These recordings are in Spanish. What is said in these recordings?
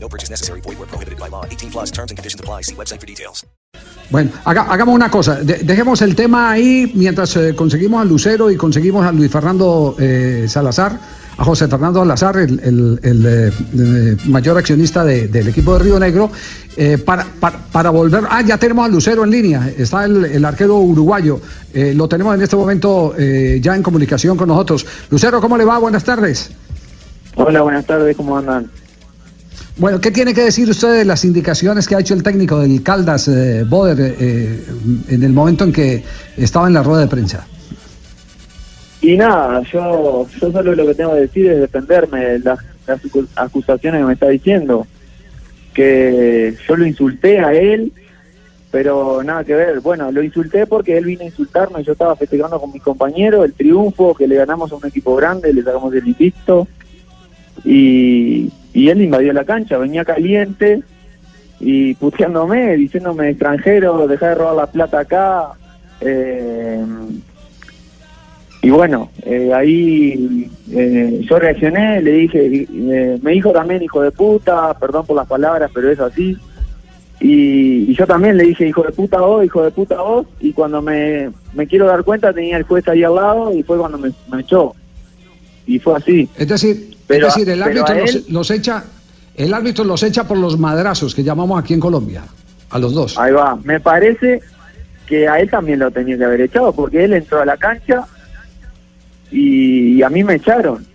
No purchase necessary. Void where prohibited by law. 18 plus terms and conditions apply. See website for details. Bueno, haga- hagamos una cosa, de- dejemos el tema ahí mientras eh, conseguimos a Lucero y conseguimos a Luis Fernando eh, Salazar, a José Fernando Salazar, el, el- el, eh, mayor accionista de- del equipo de Río Negro, eh, para, para, para volver... Ah, ya tenemos a Lucero en línea, está el, el arquero uruguayo, eh, lo tenemos en este momento eh, ya en comunicación con nosotros. Lucero, ¿cómo le va? Buenas tardes. Hola, buenas tardes, ¿cómo andan? Bueno, ¿qué tiene que decir usted de las indicaciones que ha hecho el técnico del Caldas, eh, Boder, eh, en el momento en que estaba en la rueda de prensa? Y nada, yo, yo solo lo que tengo que decir es defenderme de las, las acu- acusaciones que me está diciendo. Que yo lo insulté a él, pero nada que ver. Bueno, lo insulté porque él vino a insultarme. Yo estaba festejando con mis compañeros el triunfo, que le ganamos a un equipo grande, le sacamos el invicto. Y, y él invadió la cancha, venía caliente y puteándome, diciéndome extranjero, deja de robar la plata acá. Eh, y bueno, eh, ahí eh, yo reaccioné, le dije, eh, me dijo también hijo de puta, perdón por las palabras, pero es así. Y, y yo también le dije hijo de puta vos, hijo de puta vos, y cuando me, me quiero dar cuenta tenía el juez ahí al lado y fue cuando me, me echó. Y fue así. Es decir, Pero es decir, el árbitro los, echa, el árbitro los echa por los madrazos que llamamos aquí en Colombia, a los dos. Ahí va. Me parece que a él también lo tenía que haber echado, porque él entró a la cancha y, y a mí me echaron.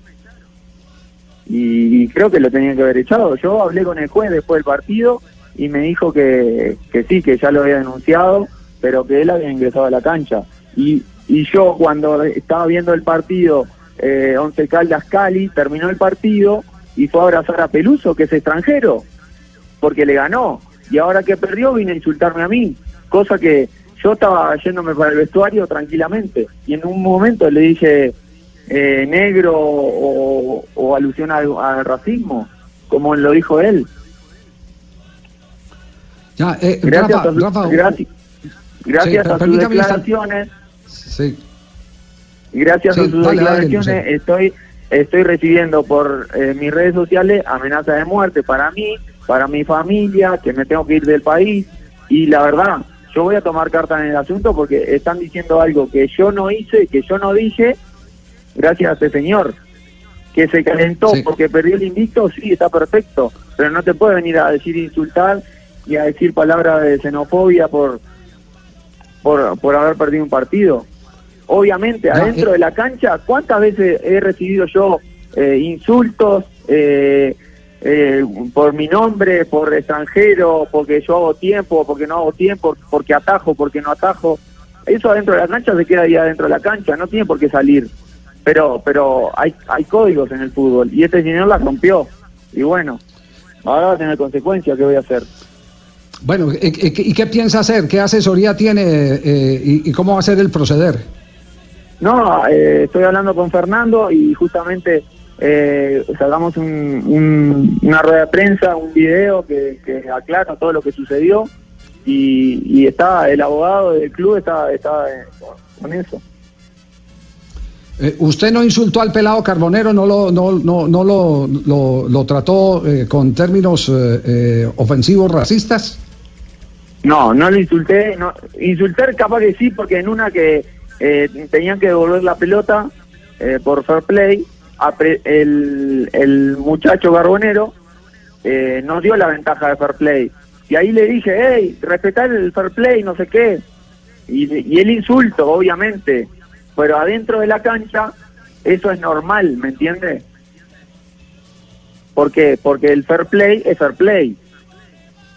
Y, creo que lo tenían que haber echado. Yo hablé con el juez después del partido y me dijo que, que sí, que ya lo había denunciado, pero que él había ingresado a la cancha. Y, y yo cuando estaba viendo el partido, eh, Once Caldas Cali, terminó el partido y fue a abrazar a Peluso, que es extranjero porque le ganó. Y ahora que perdió vino a insultarme a mí, cosa que yo estaba yéndome para el vestuario tranquilamente. Y en un momento le dije eh, negro o, o alusión al, al racismo, como lo dijo él. Ya, eh, Gracias, Rafa, a, su- Rafa, gracias, gracias Sí, a sus declaraciones, sí. Gracias Sí, a sus dale, dale, declaraciones estoy estoy recibiendo por eh, mis redes sociales amenazas de muerte para mí, para mi familia, que me tengo que ir del país y la verdad, yo voy a tomar carta en el asunto porque están diciendo algo que yo no hice, que yo no dije, gracias a este señor, que se calentó Sí. porque perdió el invicto, sí, está perfecto, pero no te puede venir a decir insultar y a decir palabras de xenofobia por, por, por haber perdido un partido. Obviamente, No, adentro eh. de la cancha, ¿cuántas veces he recibido yo eh, insultos eh, eh, por mi nombre, por extranjero, porque yo hago tiempo, porque no hago tiempo, porque atajo, porque no atajo? Eso adentro de la cancha se queda ahí adentro de la cancha, no tiene por qué salir. Pero pero hay, hay códigos en el fútbol y este señor la rompió. Y bueno, ahora va a tener consecuencias, ¿qué voy a hacer? Bueno, eh, ¿y qué piensa hacer? ¿Qué asesoría tiene eh, y, y cómo va a ser el proceder? No, eh, estoy hablando con Fernando y justamente eh, sacamos un, un- una rueda de prensa, un video que, que aclara todo lo que sucedió y, y está el abogado del club está, está eh, con eso. Eh, ¿Usted no insultó al pelado Carbonero, no lo, no, no, no lo, lo, lo trató eh, con términos eh, eh, ofensivos racistas? No, no lo insulté. No, insultar capaz que sí, porque en una que eh, tenían que devolver la pelota eh, por fair play, el, el muchacho Carbonero eh, nos dio la ventaja de fair play. Y ahí le dije, hey, respetar el fair play, no sé qué. Y, y el insulto, obviamente. Pero adentro de la cancha, eso es normal, ¿me entiende? ¿Por qué? Porque el fair play es fair play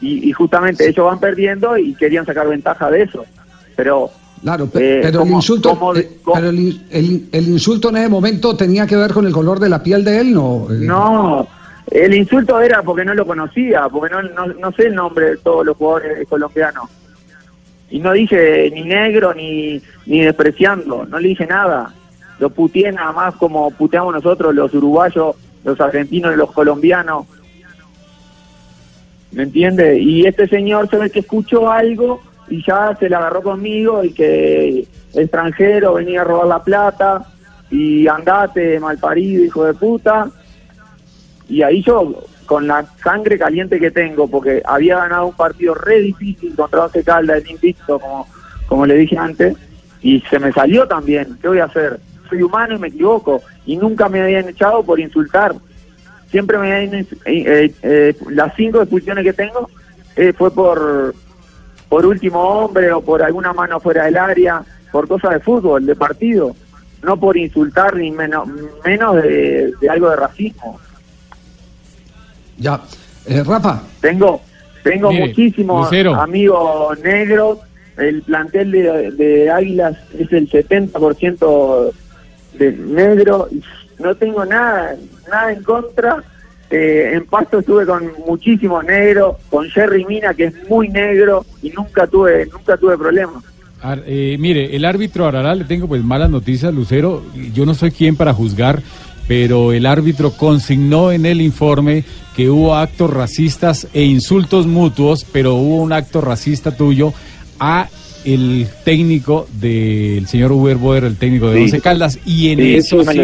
y, y justamente ellos van perdiendo y querían sacar ventaja de eso. Pero Claro, Eh, pero, el insulto, eh, pero el- el insulto en ese momento tenía que ver con el color de la piel de él, ¿no? Eh, no, el insulto era porque no lo conocía, porque no, no, no sé el nombre de todos los jugadores colombianos. Y no dije ni negro ni, ni despreciando, no le dije nada. Lo puteé nada más como puteamos nosotros los uruguayos, los argentinos y los colombianos. ¿Me entiende? Y este señor se ve que escuchó algo y ya se le agarró conmigo y que extranjero venía a robar la plata y andate malparido, hijo de puta. Y ahí yo, con la sangre caliente que tengo, porque había ganado un partido re difícil contra Once Caldas, el invicto, como, como le dije antes, y se me salió también. ¿Qué voy a hacer? Soy humano y me equivoco. Y nunca me habían echado por insultar. Siempre me habían... eh, eh, eh, las cinco expulsiones que tengo eh, fue por, por último hombre o por alguna mano fuera del área, por cosas de fútbol, de partido. No por insultar ni menos, menos de, de algo de racismo. Ya. Eh, Rafa, Tengo tengo Mire, muchísimos Lucero. amigos negros. El plantel de, de Águilas es el 70% de negro. No tengo nada, nada en contra. Eh, en Pasto estuve con muchísimos negros, con Jerry Mina que es muy negro y nunca tuve nunca tuve problemas. Eh, mire, el árbitro Arará, le tengo pues malas noticias, Lucero. Yo no soy quien para juzgar, pero el árbitro consignó en el informe que hubo actos racistas e insultos mutuos, pero hubo un acto racista tuyo a el técnico del señor Uber Boer, el técnico de Sí. Once Caldas, y en Sí, eso sí,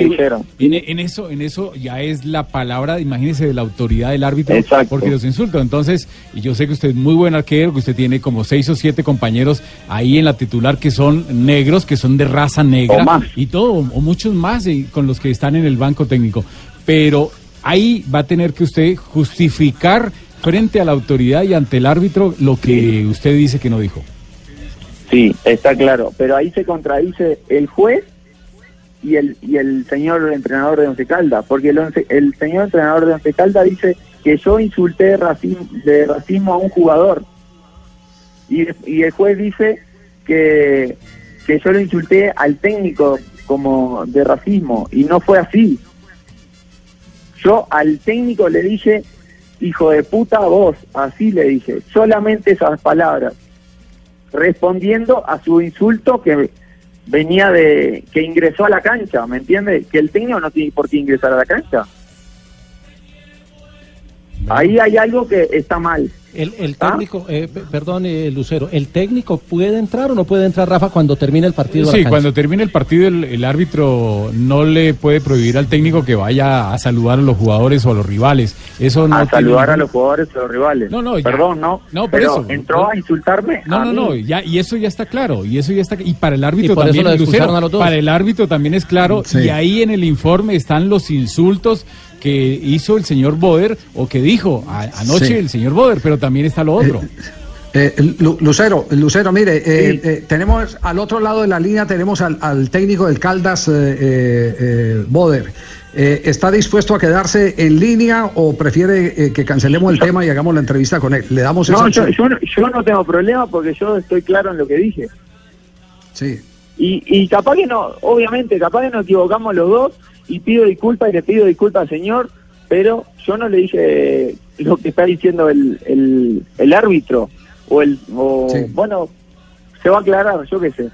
en, en eso, en eso ya es la palabra, imagínese, de la autoridad del árbitro, Exacto. porque los insultos. Entonces, y yo sé que usted es muy buen arquero, que usted tiene como seis o siete compañeros ahí en la titular que son negros, que son de raza negra, y todo, o muchos más y con los que están en el banco técnico. Pero ahí va a tener que usted justificar frente a la autoridad y ante el árbitro lo que usted dice que no dijo. Sí, está claro, pero ahí se contradice el juez y el y el señor entrenador de Once Caldas, porque el, señor entrenador de Once Caldas dice que yo insulté de racismo, de racismo a un jugador. Y, y el juez dice que, que yo lo insulté al técnico como de racismo y no fue así. Yo al técnico le dije, hijo de puta vos, así le dije, solamente esas palabras respondiendo a su insulto que venía de que ingresó a la cancha, ¿me entiende? Que el técnico no tiene por qué ingresar a la cancha. Ahí hay algo que está mal. El, el ¿Ah? técnico, eh, perdón, eh, Lucero, ¿el técnico puede entrar o no puede entrar, Rafa, cuando termine el partido? a Sí, cuando termine el partido el, el árbitro no le puede prohibir al técnico que vaya a saludar a los jugadores o a los rivales. Eso no a tiene saludar a los jugadores o los rivales. No, no, ya. Perdón, no. No, por pero eso. entró a insultarme. No, a no, mí. no, ya, y eso ya está claro, y eso ya está, y para el árbitro Y por eso también, Lucero, a los dos. para el árbitro también es claro, Sí. y ahí en el informe están los insultos que hizo el señor Boder, o que dijo a- anoche Sí. el señor Boder, pero también está lo otro. Eh, Lu- Lucero, Lucero, mire, eh, Sí. eh, tenemos al otro lado de la línea tenemos al, al técnico del Caldas, eh, eh, eh, Boder. Eh, ¿Está dispuesto a quedarse en línea o prefiere eh, que cancelemos el tema y hagamos la entrevista con él? Le damos esa No, yo, opción. yo no, yo no tengo problema porque yo estoy claro en lo que dije. Sí. Y, y capaz que no, obviamente, capaz que nos equivocamos los dos y pido disculpas y le pido disculpas al señor, pero yo no le dije lo que está diciendo el, el, el árbitro o el, o, Sí. bueno, se va a aclarar, yo qué sé.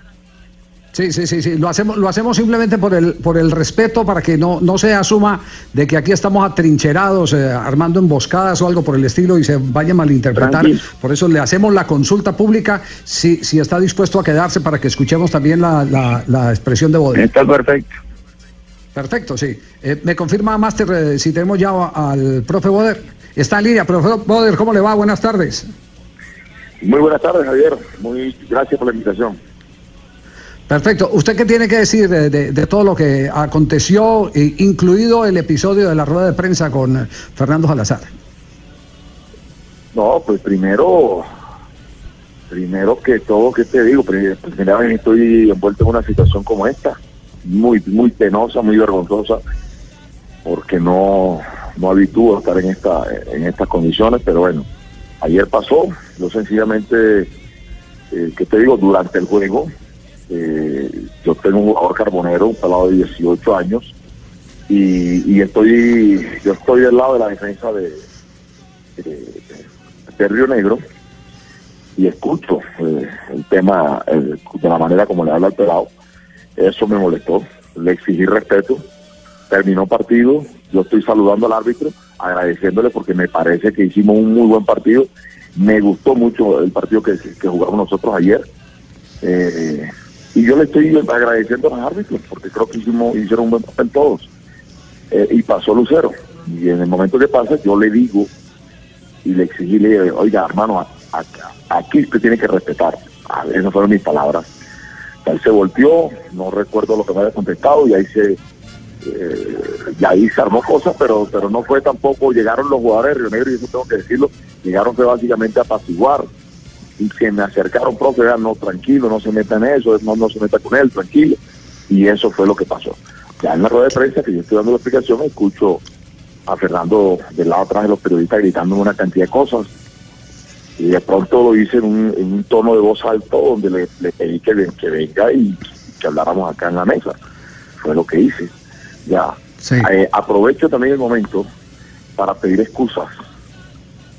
Sí, sí, sí, sí. Lo hacemos, lo hacemos simplemente por el, por el respeto, para que no, no se asuma de que aquí estamos atrincherados, eh, armando emboscadas o algo por el estilo y se vaya a malinterpretar. Por eso le hacemos la consulta pública si, si está dispuesto a quedarse para que escuchemos también la, la, la expresión de Boder. Está perfecto. Perfecto, sí. Eh, me confirma, Máster, eh, si tenemos ya al profe Boder. Está en línea, profe Boder, ¿cómo le va? Buenas tardes. Muy buenas tardes, Javier. Muy gracias por la invitación. Perfecto. ¿Usted qué tiene que decir de, de- de todo lo que aconteció, eh, incluido el episodio de la rueda de prensa con eh, Fernando Salazar? No, pues primero, primero que todo, ¿qué te digo? Pri- Primera vez estoy envuelto en una situación como esta, muy, muy penosa, muy vergonzosa, porque no, no habitúo a estar en esta, en estas condiciones, pero bueno, ayer pasó, yo sencillamente, eh, ¿qué te digo? Durante el juego, eh, yo tengo un jugador carbonero, un pelado de 18 años, y, y estoy, yo estoy del lado de la defensa de, de, Río Negro y escucho eh, el tema eh, de la manera como le habla al pelado, eso me molestó. Le exigí respeto, terminó partido, yo estoy saludando al árbitro, agradeciéndole porque me parece que hicimos un muy buen partido. Me gustó mucho el partido que, que jugamos nosotros ayer. Eh, y yo le estoy agradeciendo a los árbitros porque creo que hicimos, hicieron un buen papel todos. Eh, y pasó Lucero. Y en el momento que pasa, yo le digo y le exigí, le digo, oiga, hermano, a- a- aquí usted tiene que respetar. Ah, esas fueron mis palabras. Él se volteó, no recuerdo lo que me había contestado y ahí se eh, y ahí se armó cosas, pero pero no fue tampoco, llegaron los jugadores de Río Negro, y eso tengo que decirlo, llegaron fue básicamente a apaciguar. Y se me acercaron, profe, no, tranquilo, no se meta en eso, no, no se meta con él, tranquilo. Y eso fue lo que pasó. Ya en la rueda de prensa que yo estoy dando la explicación, escucho a Fernando del lado atrás de los periodistas gritando una cantidad de cosas. Y de pronto lo hice en un, en un tono de voz alto donde le, le pedí que, ven- que venga y que habláramos acá en la mesa. Fue lo que hice. Ya. Sí. Eh, aprovecho también el momento para pedir excusas.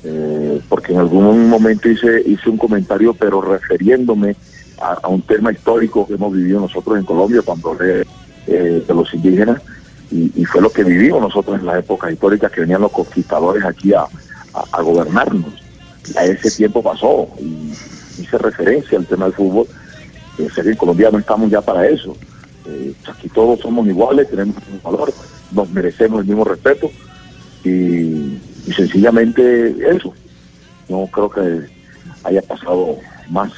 eh, porque en algún momento hice, hice un comentario, pero refiriéndome a, a un tema histórico que hemos vivido nosotros en Colombia cuando hablé eh, de los indígenas, y, y fue lo que vivimos nosotros en las épocas históricas que venían los conquistadores aquí a, a- a gobernarnos. A ese tiempo pasó, y hice referencia al tema del fútbol. Eh, sé que en Colombia no estamos ya para eso. Eh, aquí todos somos iguales, tenemos el mismo valor, nos merecemos el mismo respeto y, y sencillamente eso. No creo que haya pasado más.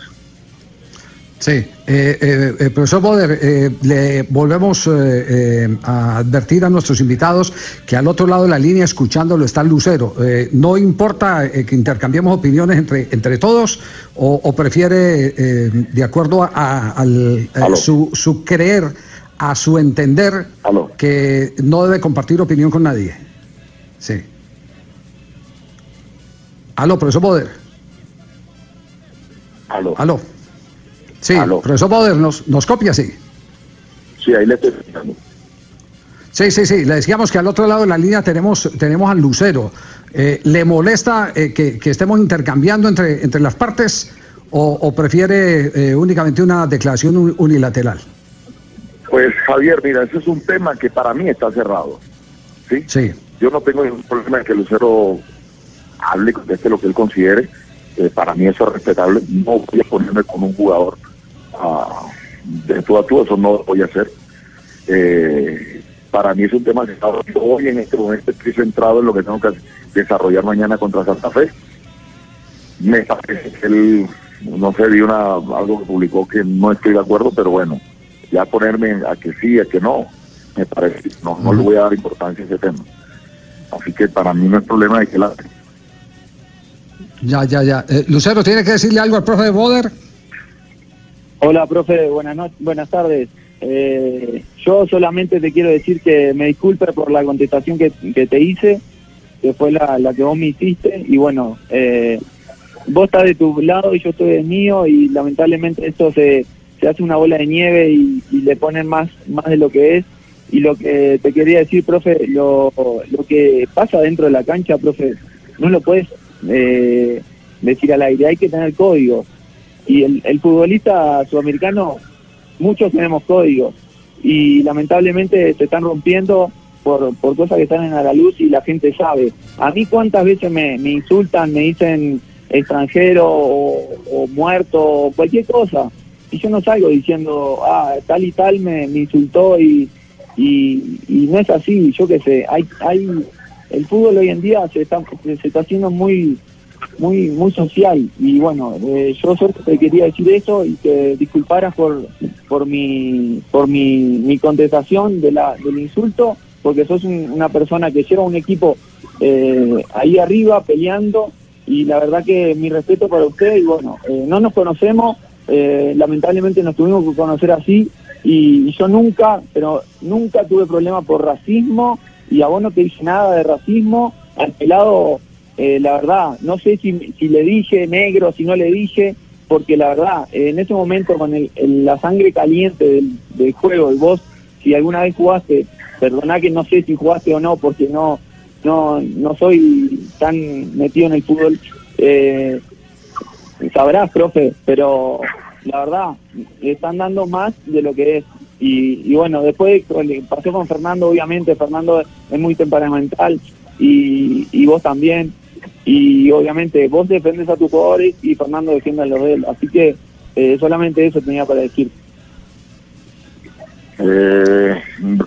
Sí, eh, eh, eh, profesor Boder, eh, le volvemos eh, a advertir a nuestros invitados que al otro lado de la línea, escuchándolo, está Lucero. ¿No importa que intercambiemos opiniones entre, entre todos o, o prefiere, de acuerdo a, a- al, Aló. su, su creer, a su entender, Aló. que no debe compartir opinión con nadie? Sí. Aló, profesor Boder. Aló. Aló. Sí, Aló. profesor Boder, nos, nos copia, sí. Sí, ahí le estoy explicando. Sí, sí, sí. Le decíamos que al otro lado de la línea tenemos, tenemos al Lucero. Eh, ¿Le molesta eh, que, que estemos intercambiando entre, entre las partes o, o prefiere eh, únicamente una declaración un- unilateral? Pues Javier, mira, ese es un tema que para mí está cerrado. ¿sí? Sí. Yo no tengo ningún problema en que Lucero hable conteste lo que él considere. Para mí eso es respetable. No voy a ponerme con un jugador ah, de tú a tú, eso no lo voy a hacer. Eh, para mí es un tema que está hoy en este momento estoy centrado en lo que tengo que desarrollar mañana contra Santa Fe. Me parece que él, no sé, vi una, algo que publicó que no estoy de acuerdo, pero bueno, ya ponerme a que sí, a que no, me parece, no, no le voy a dar importancia a ese tema. Así que para mí no es problema de que la... Ya, ya, ya. Eh, Lucero, ¿tiene que decirle algo al profe Boder? Hola, profe, buenas noches, buenas tardes. Eh, yo solamente te quiero decir que me disculpe por la contestación que, que te hice, que fue la, la que vos me hiciste, y bueno, eh, vos estás de tu lado y yo estoy del mío, y lamentablemente esto se, se hace una bola de nieve y, le ponen más, más de lo que es. Y lo que te quería decir, profe, lo, lo que pasa dentro de la cancha, profe, no lo puedes eh, decir al aire, hay que tener códigos y el, el futbolista sudamericano, muchos tenemos códigos y lamentablemente se están rompiendo por, por cosas que están en la luz y la gente sabe. A mí cuántas veces me, insultan, me dicen extranjero o, muerto cualquier cosa y yo no salgo diciendo, ah, tal y tal me, me insultó y, y, y no es así, yo qué sé, hay, hay, el fútbol hoy en día se está, se está haciendo muy muy muy social. Y bueno eh, yo solo te quería decir eso y que disculparas por por mi por mi, mi contestación de la del insulto porque sos un- una persona que lleva un equipo eh, ahí arriba peleando. Y la verdad que mi respeto para usted y bueno eh, no nos conocemos eh, lamentablemente nos tuvimos que conocer así y, y yo nunca pero nunca tuve problema por racismo y a vos no te dije nada de racismo al pelado eh, la verdad, no sé si, si le dije negro, si no le dije, porque la verdad, en ese momento con el, el- la sangre caliente del, juego, y vos, si alguna vez jugaste, perdona que no sé si jugaste o no, porque no no no soy tan metido en el fútbol, eh, sabrás, profe, pero la verdad, le están dando más de lo que es. Y, bueno, después pasó con Fernando, obviamente, Fernando es muy temperamental y, y vos también. Y obviamente vos defendes a tus jugadores y Fernando defiende a los de. Así que eh, solamente eso tenía para decir. Eh,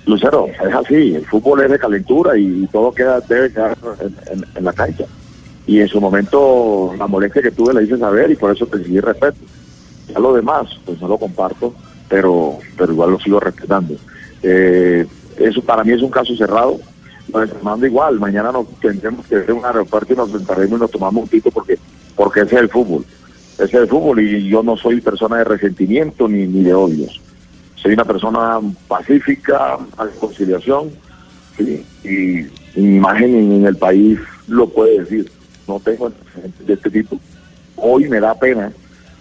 Lucero, es así, el fútbol es de calentura y todo queda debe quedar en la cancha. Y en su momento la molestia que tuve la hice saber y por eso te exigí respeto. Ya lo demás, pues no lo comparto, pero, pero igual lo sigo respetando. Eh, eso para mí es un caso cerrado. Fernando igual, mañana nos tendremos que ir a un aeropuerto y nos sentaremos y nos tomamos un tito porque, porque ese es el fútbol. Ese es el fútbol y yo no soy persona de resentimiento ni, ni de odios soy una persona pacífica, a conciliación, y, mi imagen en, el país lo puede decir. No tengo de este tipo. Hoy me da pena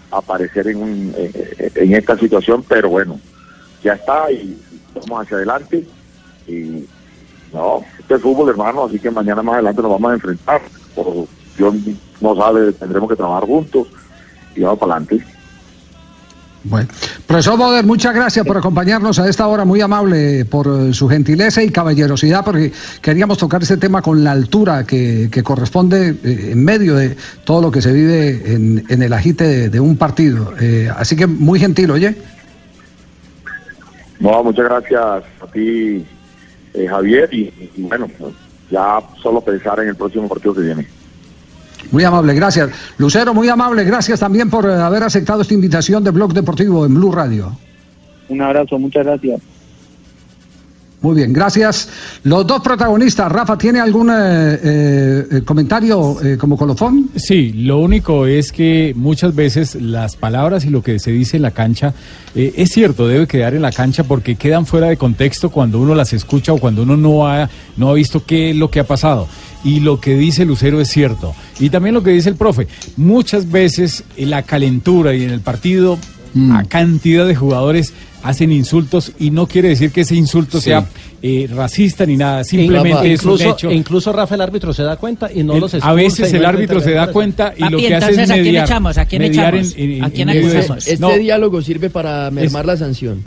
aparecer en, un, en esta situación, pero bueno, ya está y vamos hacia adelante. Y no, este es fútbol, hermano, así que mañana más adelante nos vamos a enfrentar. Por, Dios no sabe, tendremos que trabajar juntos y vamos para adelante. Bueno, profesor Boder, muchas gracias por acompañarnos a esta hora, muy amable por eh, su gentileza y caballerosidad, porque queríamos tocar este tema con la altura que, que corresponde eh, en medio de todo lo que se vive en, en el agite de, de un partido. Eh, así que muy gentil, oye. No, muchas gracias a ti, eh, Javier, y, y bueno, pues, ya solo pensar en el próximo partido que viene. Muy amable, gracias. Lucero, muy amable, gracias también por eh, haber aceptado esta invitación de Blog Deportivo en Blue Radio. Un abrazo, muchas gracias. Muy bien, gracias. Los dos protagonistas, Rafa, ¿tiene algún eh, eh, comentario eh, como colofón? Sí, lo único es que muchas veces las palabras y lo que se dice en la cancha eh, es cierto, debe quedar en la cancha porque quedan fuera de contexto cuando uno las escucha o cuando uno no ha, no ha visto qué es lo que ha pasado. Y lo que dice Lucero es cierto. Y también lo que dice el profe. Muchas veces en la calentura y en el partido a cantidad de jugadores hacen insultos y no quiere decir que ese insulto Sí. sea eh, racista ni nada, simplemente es un incluso, hecho. e incluso Rafa el árbitro se da cuenta y no El- los a expulsa veces y el no árbitro se da cuenta y Papi, lo que hace entonces, es ¿a quién mediar. echamos? ¿A quién echamos? en- en- ¿A quién acusamos? Este No, diálogo sirve para mermar la sanción.